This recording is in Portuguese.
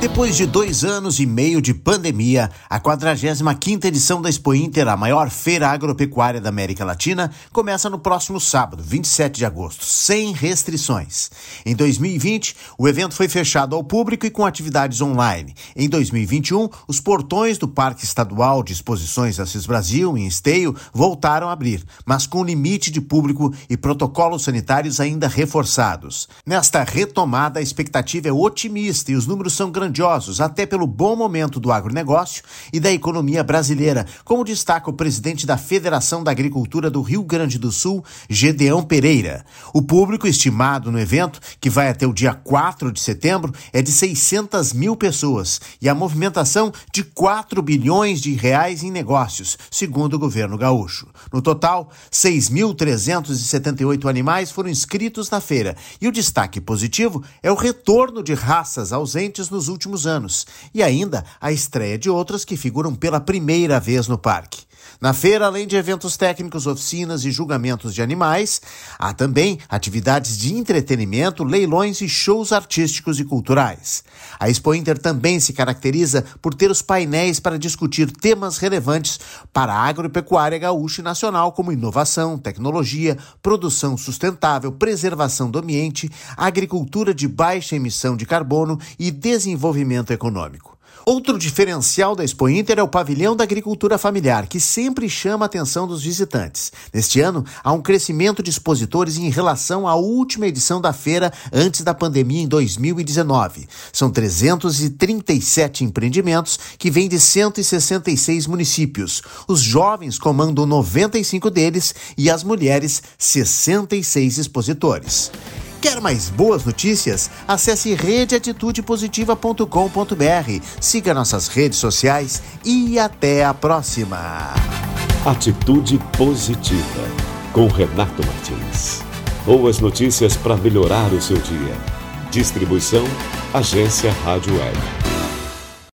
Depois de dois anos e meio de pandemia, a 45ª edição da Expo Inter, a maior feira agropecuária da América Latina, começa no próximo sábado, 27 de agosto, sem restrições. Em 2020, o evento foi fechado ao público e com atividades online. Em 2021, os portões do Parque Estadual de Exposições Assis Brasil, em Esteio, voltaram a abrir, mas com limite de público e protocolos sanitários ainda reforçados. Nesta retomada, a expectativa é otimista e os números são grandes grandiosos, até pelo bom momento do agronegócio e da economia brasileira, como destaca o presidente da Federação da Agricultura do Rio Grande do Sul, Gedeão Pereira. O público estimado no evento, que vai até o dia 4 de setembro, é de 600 mil pessoas e a movimentação de 4 bilhões de reais em negócios, segundo o governo gaúcho. No total, 6.378 animais foram inscritos na feira e o destaque positivo é o retorno de raças ausentes nos últimos últimos anos, e ainda a estreia de outras que figuram pela primeira vez no parque. Na feira, além de eventos técnicos, oficinas e julgamentos de animais, há também atividades de entretenimento, leilões e shows artísticos e culturais. A Expo Inter também se caracteriza por ter os painéis para discutir temas relevantes para a agropecuária gaúcha e nacional, como inovação, tecnologia, produção sustentável, preservação do ambiente, agricultura de baixa emissão de carbono e desenvolvimento econômico. Outro diferencial da Expo Inter é o pavilhão da agricultura familiar, que sempre chama a atenção dos visitantes. Neste ano, há um crescimento de expositores em relação à última edição da feira antes da pandemia em 2019. São 337 empreendimentos que vêm de 166 municípios. Os jovens comandam 95 deles e as mulheres 66 expositores. Quer mais boas notícias? Acesse redeatitudepositiva.com.br, siga nossas redes sociais e até a próxima. Atitude Positiva, com Renato Martins. Boas notícias para melhorar o seu dia. Distribuição Agência Rádio Web.